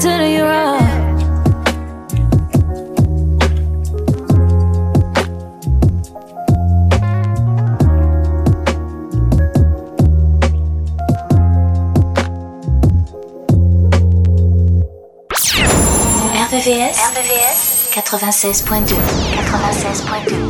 just giving it to you raw. RVVS 96.2. 96.2.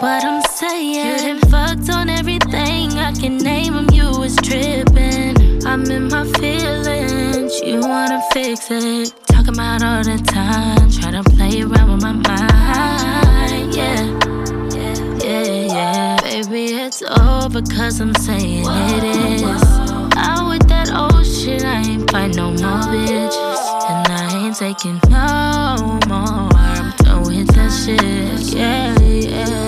What I'm saying. You done fucked on everything. I can name them. You was tripping. I'm in my feelings. You wanna fix it. Talk about all the time. Try to play around with my mind. Yeah. Yeah, yeah. Baby, it's over cause I'm saying it is. Out with that old shit. I ain't fight no more bitches. And I ain't taking no more. I'm done with that shit. Yeah, yeah.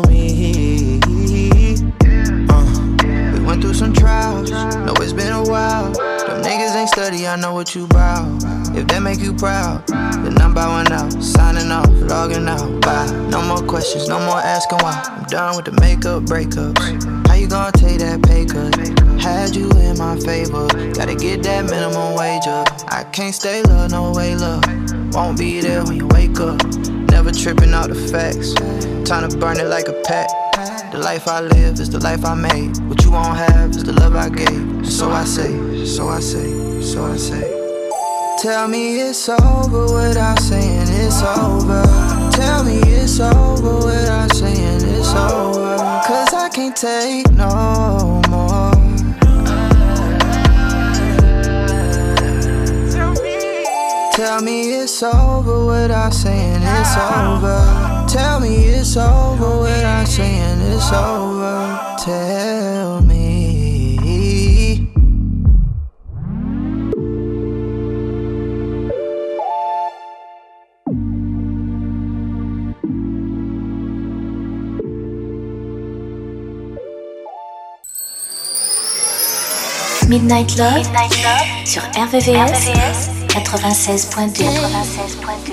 study, I know what you bout. If that make you proud, then I'm bowing out, signing off, logging out. Bye. No more questions, no more asking why. I'm done with the makeup breakups. How you gonna take that pay cut? Had you in my favor, gotta get that minimum wage up. I can't stay low, no way, love. Won't be there when you wake up. Never tripping out the facts. Time to burn it like a pack. The life I live is the life I made. What you won't have is the love I gave. So I say, so I say, so I say. Tell me it's over without saying it's over. Tell me it's over without saying it's over. Cause I can't take no Tell me it's over without saying it's over. Tell me it's over without saying it's over. Tell me. Midnight Love, Midnight Love sur RVVS, RVVS 96.2. 96.2.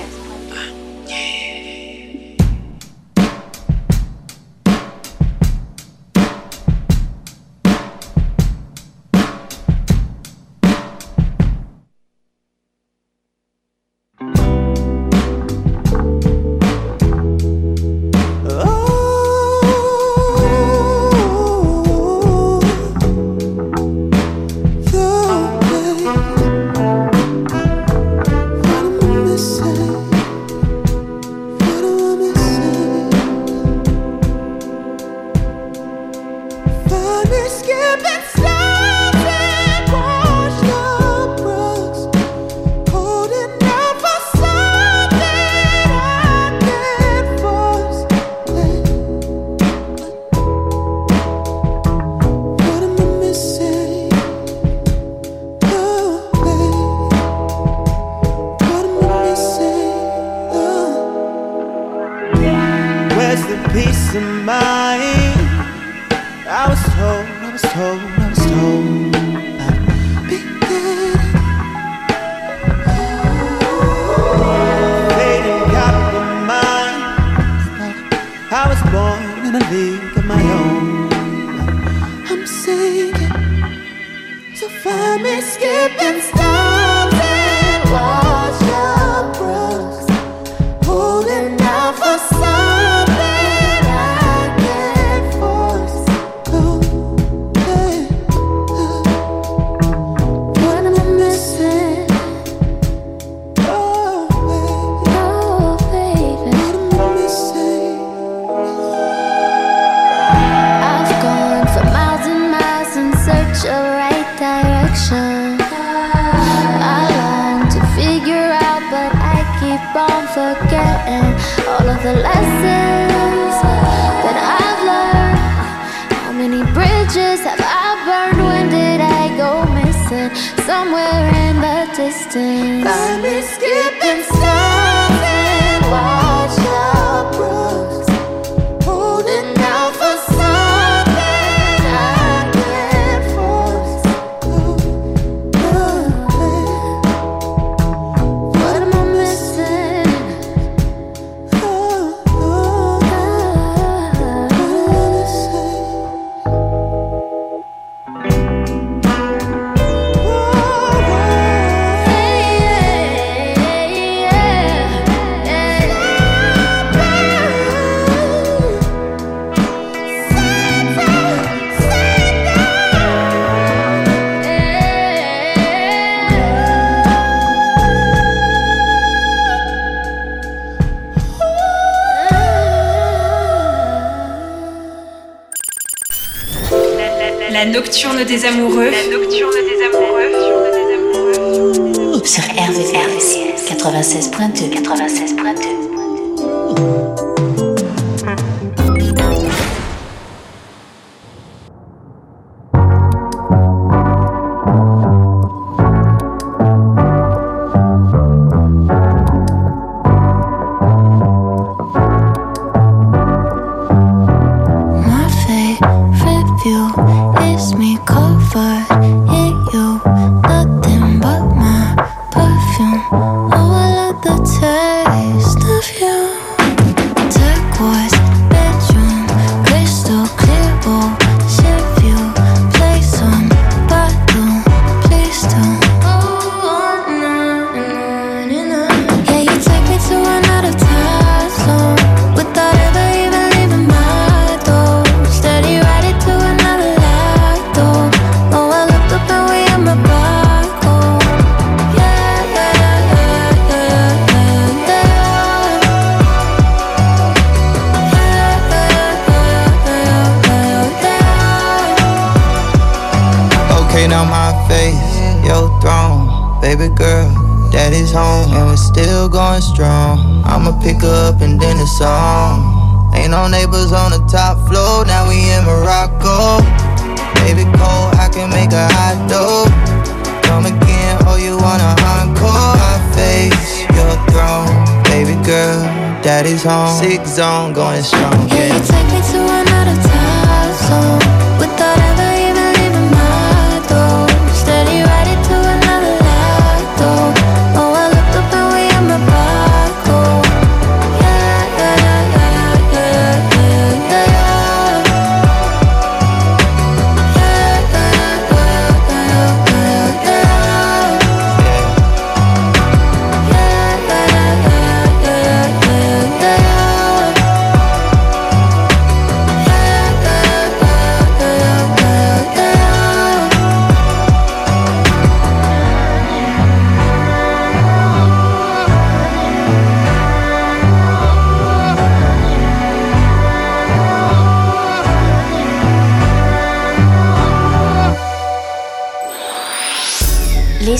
amoureux.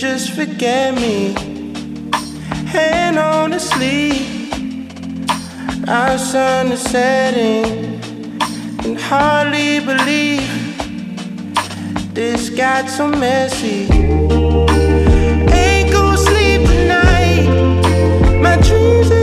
Just forget me. And honestly, our sun is setting. Can hardly believe this got so messy. Ain't gonna sleep tonight. My dreams.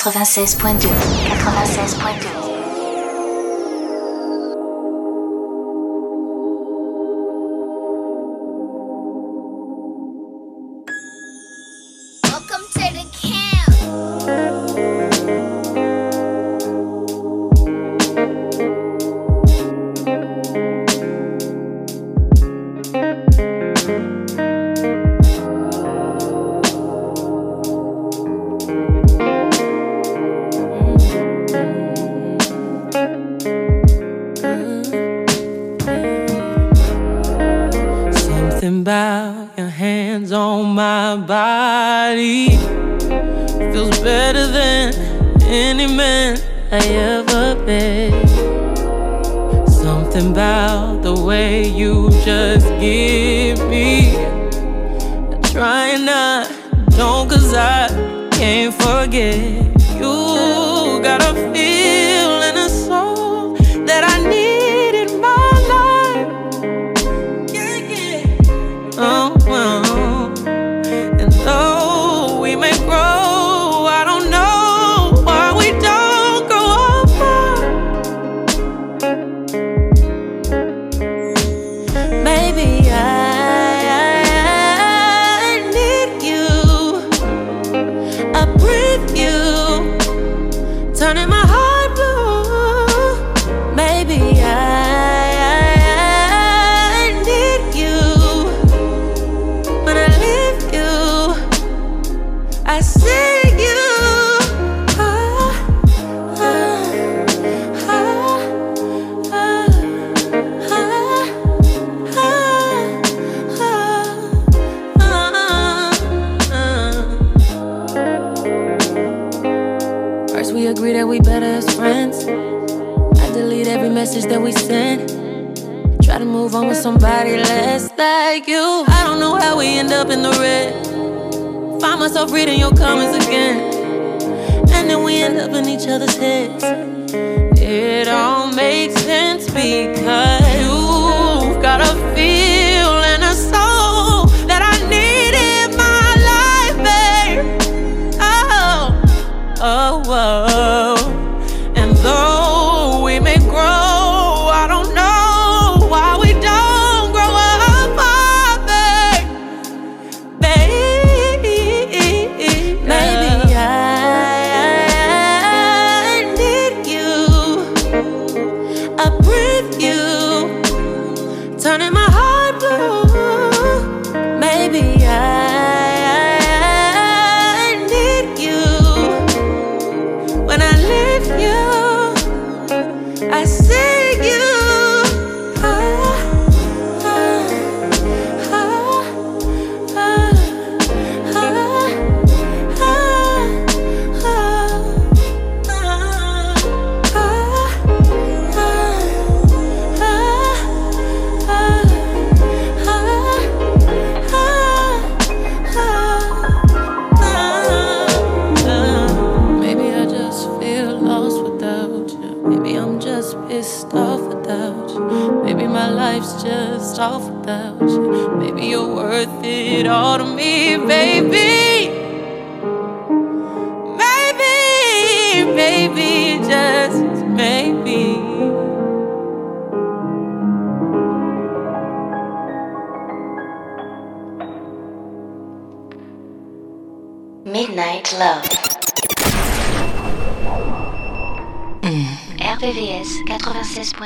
96.2. 96.2.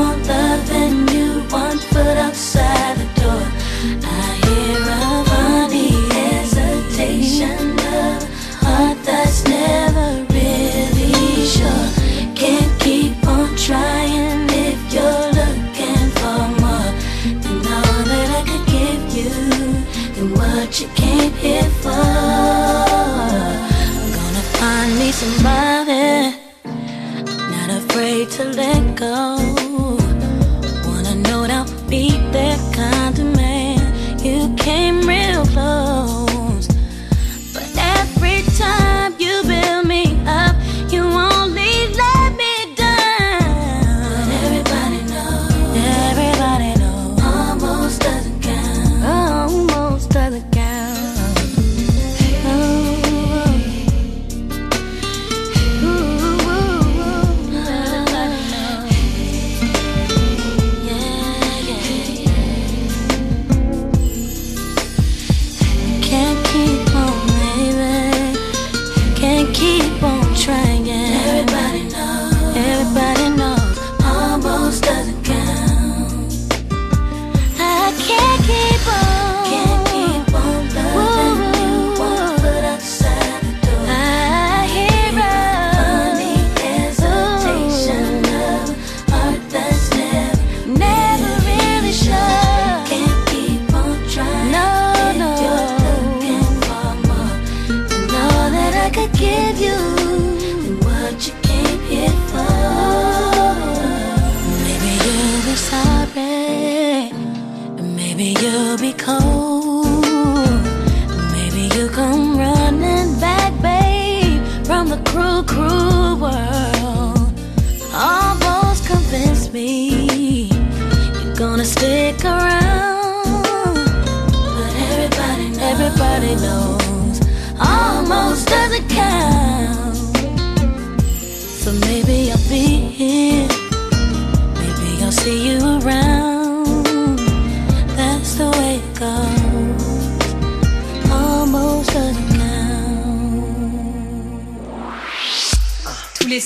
want love and you want foot outside the door. I hear a funny hesitation of heart that's never really sure. Can't keep on trying if you're looking for more than all that I could give you. Then what you came here for? I'm gonna find me somebody Afraid to let go. come running back, babe, from the cruel, cruel.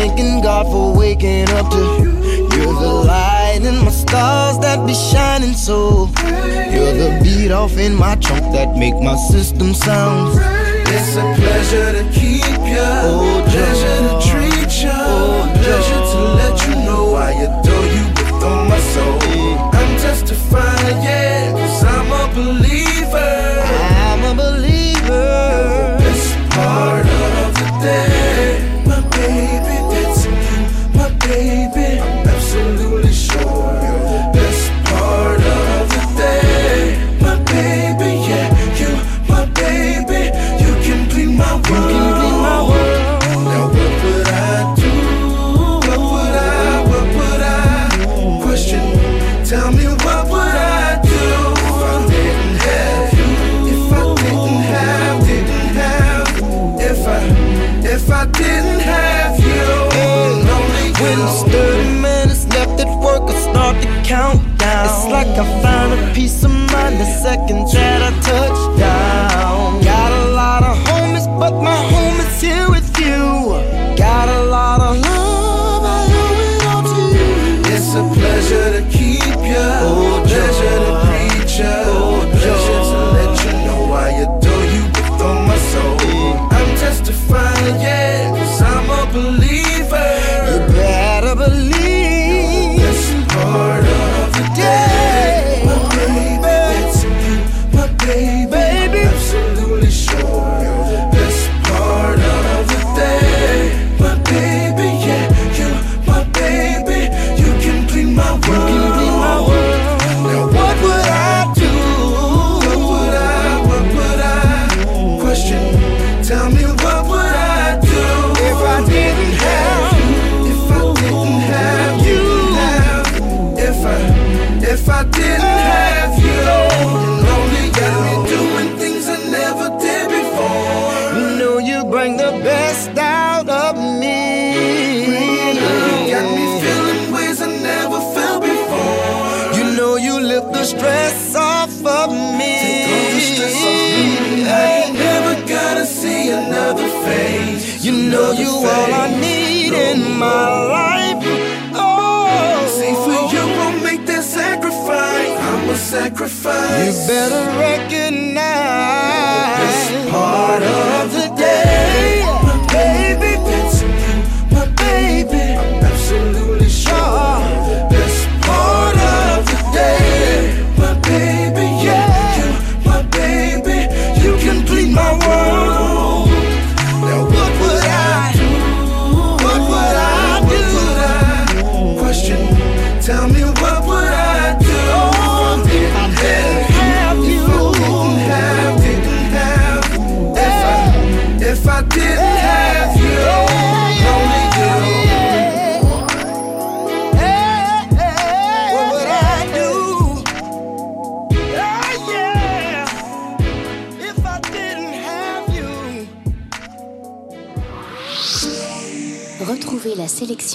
Thanking God for waking up to you. You're the light in my stars that be shining so. You're the beat off in my trunk that make my system sound. It's a pleasure to keep you, oh, pleasure you lift the stress off of me. I ain't never gonna see another face. You know you all I need in my life. Oh, see for you will make that sacrifice. I'm a sacrifice. You better recognize this part of the day, baby.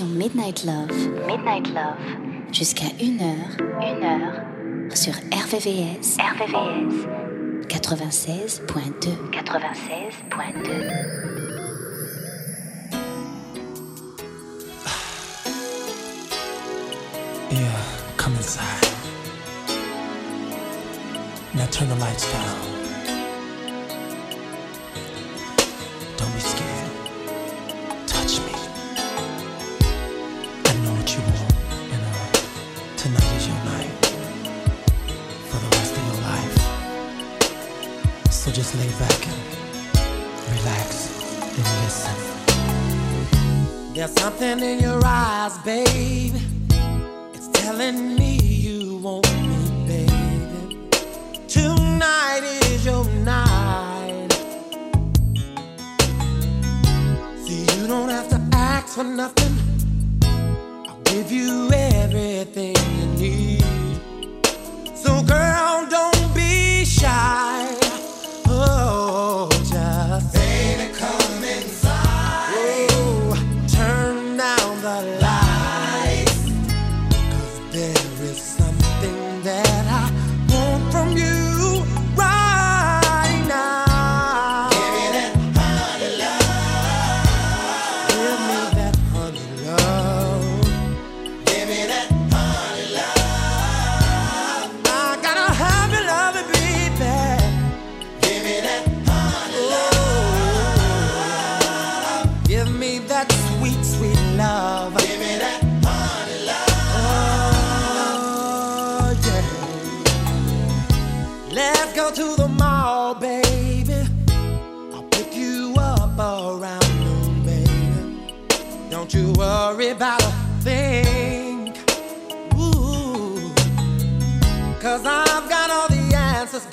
Midnight Love. Jusqu'à 1h. 1h. Sur RVVS. RVVS. 96.2. 96.2. Yeah, come inside. Now turn the lights down. Just lay back and relax and listen. There's something in your eyes, babe. It's telling me you want me, baby. Tonight is your night. See, you don't have to ask for nothing. I'll give you everything you need. So, girl, don't be shy.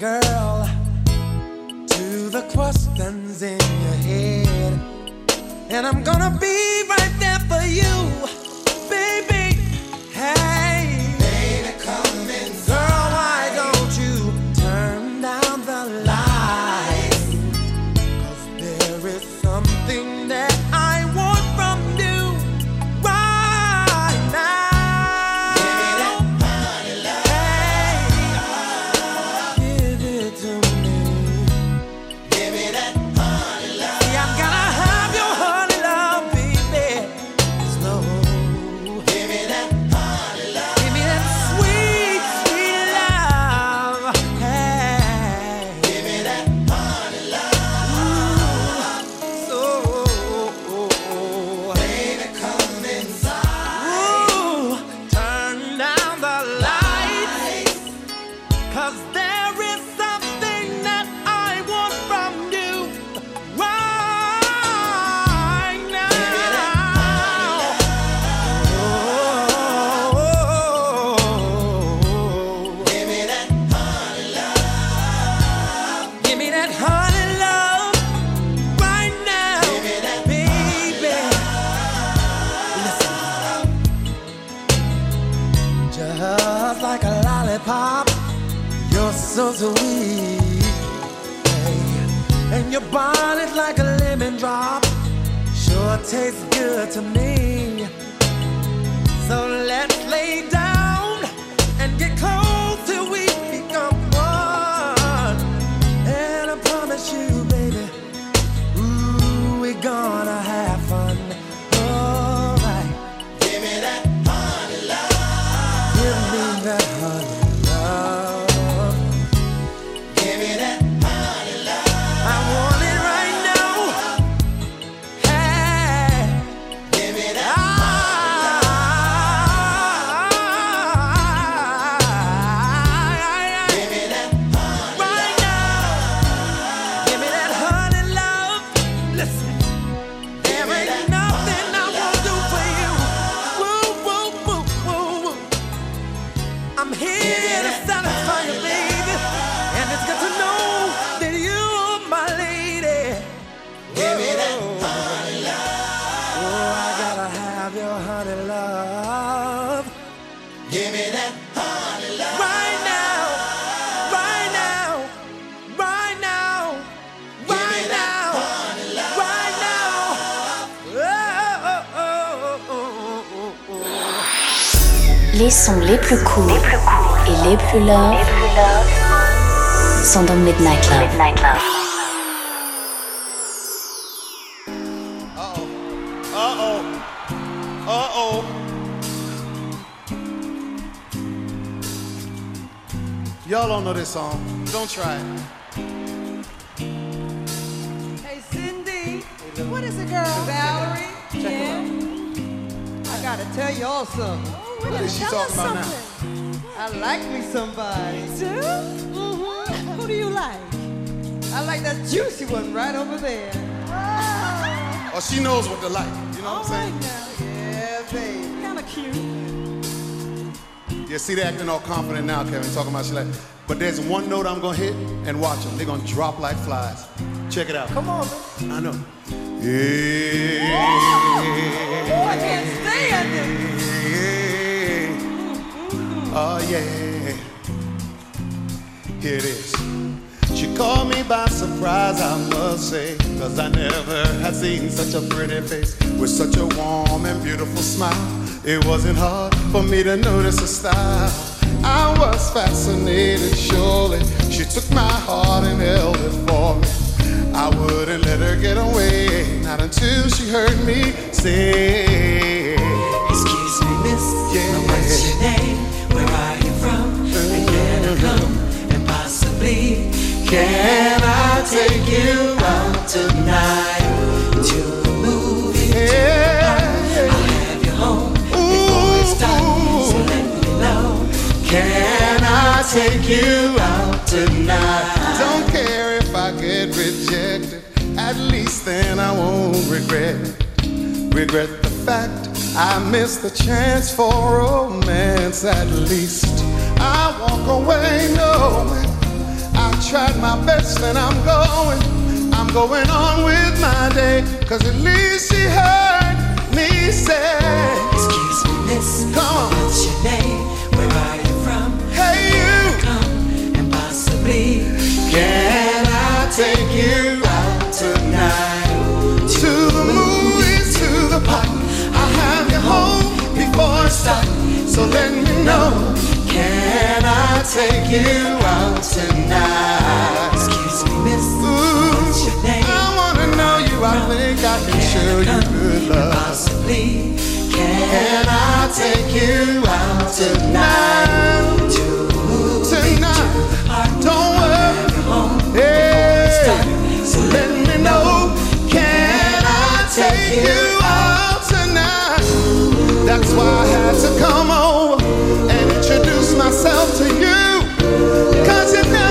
Girl, to the questions in your head. And I'm gonna be right there for you, sons les plus courts et les plus love sont dans Midnight Love. Y'all don't know this song. Don't try it. Hey, Cindy. What is it, girl? Valerie? Check yeah. I gotta tell y'all something. What is she talking about now? I like me somebody. You do? Mm-hmm. Who do you like? I like that juicy one right over there. Oh, oh she knows what to like. You know All what I'm saying? Now. Yeah, baby. Kinda cute. Yeah, see, they acting all confident now, Kevin, talking about she like. But there's one note I'm gonna hit and watch them. They're gonna drop like flies. Check it out. Come on, man. I know. Yeah. Oh, I can't stand it. Oh yeah, here it is. She caught me by surprise, I must say, cause I never had seen such a pretty face with such a warm and beautiful smile. It wasn't hard for me to notice her style. I was fascinated, surely. She took my heart and held it for me. I wouldn't let her get away, not until she heard me say, Excuse me, miss, yeah. what's your name? Where are you from? And can I come? And possibly, can I take you out tonight to the movies? Yeah. I'll have you home before it's done. So let me know. Can I take you out tonight? Don't care if I get rejected. At least then I won't regret. Regret the fact I missed the chance for romance at least. I walk away knowing I tried my best and I'm going. I'm going on with my day. Cause at least she heard me say, Excuse me, miss. Come on. What's your name? Where are you from? Hey, you. Come and possibly. Can before. So let me know. Can I take you out tonight? Excuse me, miss. Ooh, What's your name? I wanna know you. I think I can, can show you good love. Possibly. Can, can I take you out tonight? To tonight. Don't worry. Hey. So let me know. Can I take you out tonight? That's why I to come over and introduce myself to you. Possibly,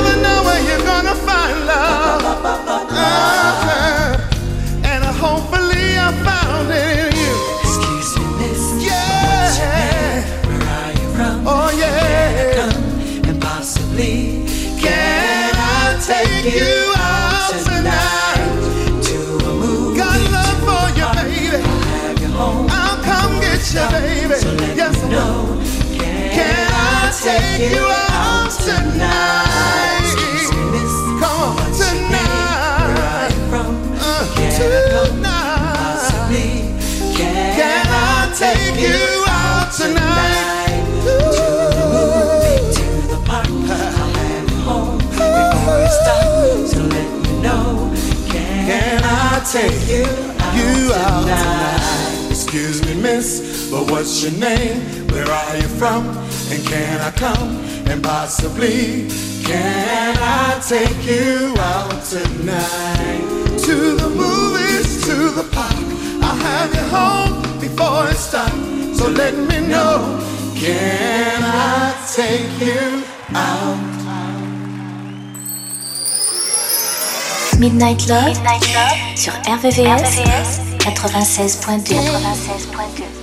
take you out tonight? Miss. Come on, What's your name? Where are tonight. from? Uh, tonight. Can, I take you out tonight? To the movie, to the park. I'll have you home before it stops. So let me know. Can, Can I take you out you out tonight? Excuse me, miss, but what's your name? Where are you from? And can I come? And possibly, can I take you out tonight? To the movies, to the park. I'll have you home before it's dark. So let me know. Can I take you out? Midnight Love, Midnight Love sur RVVS, 96.2. 96.2.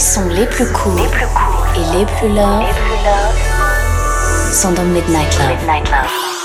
sons les plus courts et les plus love sont dans Midnight Love. stuck in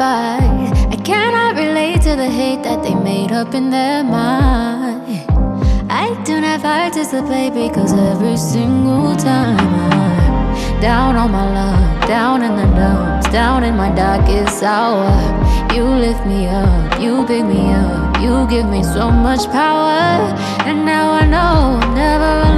fight. I cannot relate to the hate that they made up in their mind. I do not participate because every single time I'm down on my luck, down in the dumps, down in my darkest hour. You lift me up, you pick me up, you give me so much power. And now I know I'm never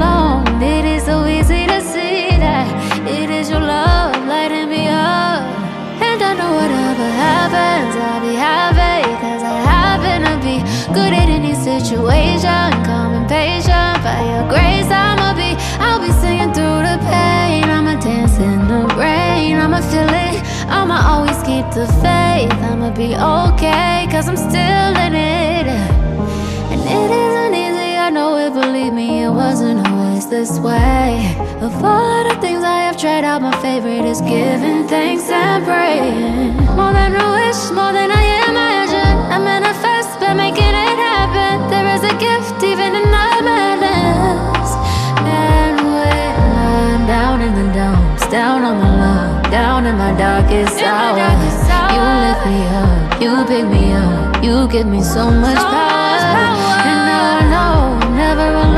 good at any situation. Calm and patient, by your grace, I'ma be. I'll be singing through the pain. I'ma dance in the rain. I'ma feel it. I'ma always keep the faith. I'ma be okay, cause I'm still in it. And it isn't easy, I know it, believe me, it wasn't always this way. Of all the things I have tried out, my favorite is giving thanks and praying. More than a wish, more than I imagine. I manifest making it happen. There is a gift even in the madness. And when I'm down in the dumps, down on my luck, down in my darkest hour, you lift me up, you pick me up, you give me so much power. And now I know I'm never alone.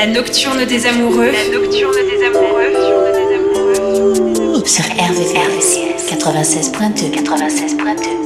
La nocturne des amoureux. La nocturne des amoureux. Sur RVCS 96.2 96.2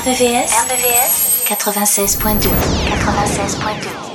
RVVS, RVVS 96.2 96.2